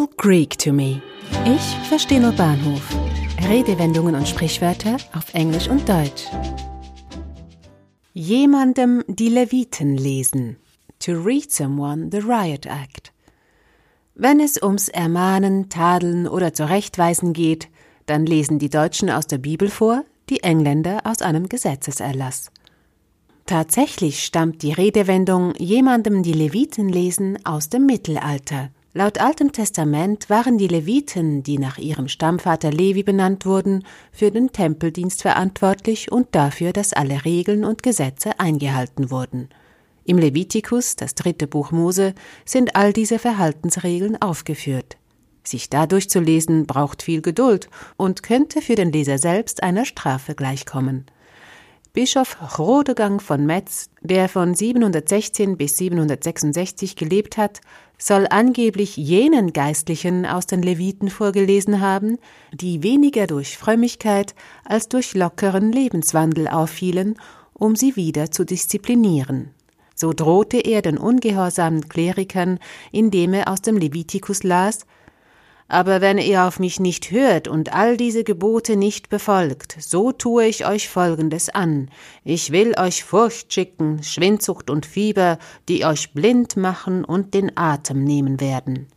all Greek to me. Ich verstehe nur Bahnhof. Redewendungen und Sprichwörter auf Englisch und Deutsch. Jemandem die Leviten lesen. To read someone the Riot Act. Wenn es ums Ermahnen, Tadeln oder Zurechtweisen geht, dann lesen die Deutschen aus der Bibel vor, die Engländer aus einem Gesetzeserlass. Tatsächlich stammt die Redewendung jemandem die Leviten lesen aus dem Mittelalter. Laut Altem Testament waren die Leviten, die nach ihrem Stammvater Levi benannt wurden, für den Tempeldienst verantwortlich und dafür, dass alle Regeln und Gesetze eingehalten wurden. Im Levitikus, das dritte Buch Mose, sind all diese Verhaltensregeln aufgeführt. Sich dadurch zu lesen braucht viel Geduld und könnte für den Leser selbst einer Strafe gleichkommen. Bischof Rodegang von Metz, der von 716 bis 766 gelebt hat, soll angeblich jenen Geistlichen aus den Leviten vorgelesen haben, die weniger durch Frömmigkeit als durch lockeren Lebenswandel auffielen, um sie wieder zu disziplinieren. So drohte er den ungehorsamen Klerikern, indem er aus dem Levitikus las, aber wenn ihr auf mich nicht hört und all diese Gebote nicht befolgt, so tue ich euch Folgendes an. Ich will euch Furcht schicken, Schwindsucht und Fieber, die euch blind machen und den Atem nehmen werden.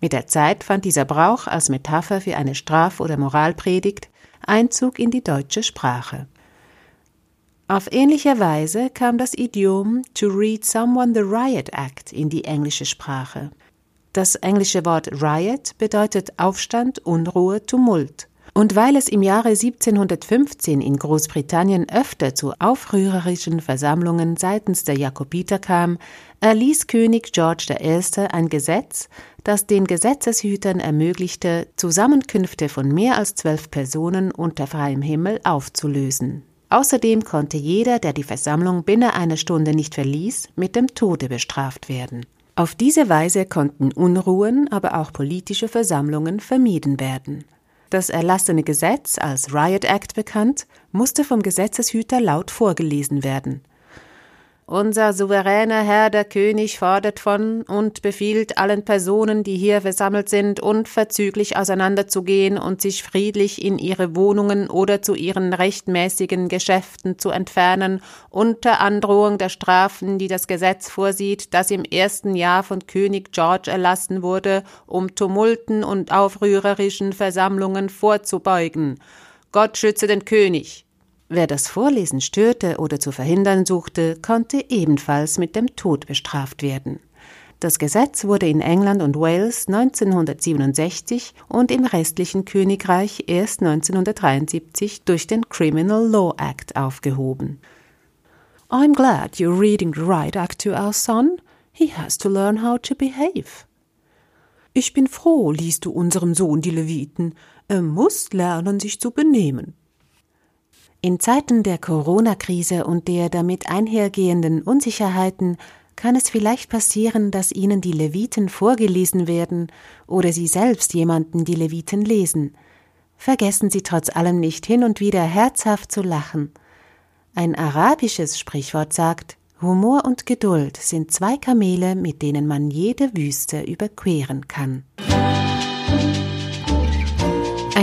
Mit der Zeit fand dieser Brauch als Metapher für eine Straf- oder Moralpredigt Einzug in die deutsche Sprache. Auf ähnliche Weise kam das Idiom to read someone the riot act in die englische Sprache. Das englische Wort Riot bedeutet Aufstand, Unruhe, Tumult. Und weil es im Jahre 1715 in Großbritannien öfter zu aufrührerischen Versammlungen seitens der Jakobiter kam, erließ König George I. ein Gesetz, das den Gesetzeshütern ermöglichte, Zusammenkünfte von mehr als zwölf Personen unter freiem Himmel aufzulösen. Außerdem konnte jeder, der die Versammlung binnen einer Stunde nicht verließ, mit dem Tode bestraft werden. Auf diese Weise konnten Unruhen, aber auch politische Versammlungen vermieden werden. Das erlassene Gesetz, als Riot Act bekannt, musste vom Gesetzeshüter laut vorgelesen werden. Unser souveräner Herr der König fordert von und befiehlt allen Personen, die hier versammelt sind, unverzüglich auseinanderzugehen und sich friedlich in ihre Wohnungen oder zu ihren rechtmäßigen Geschäften zu entfernen, unter Androhung der Strafen, die das Gesetz vorsieht, das im ersten Jahr von König George erlassen wurde, um Tumulten und aufrührerischen Versammlungen vorzubeugen. Gott schütze den König. Wer das Vorlesen störte oder zu verhindern suchte, konnte ebenfalls mit dem Tod bestraft werden. Das Gesetz wurde in England und Wales 1967 und im restlichen Königreich erst 1973 durch den Criminal Law Act aufgehoben. I'm glad you're reading the Right Act to our son. He has to learn how to behave. Ich bin froh, liest du unserem Sohn die Leviten. Er muss lernen, sich zu benehmen. In Zeiten der Corona-Krise und der damit einhergehenden Unsicherheiten kann es vielleicht passieren, dass Ihnen die Leviten vorgelesen werden oder Sie selbst jemanden die Leviten lesen. Vergessen Sie trotz allem nicht hin und wieder herzhaft zu lachen. Ein arabisches Sprichwort sagt, Humor und Geduld sind zwei Kamele, mit denen man jede Wüste überqueren kann.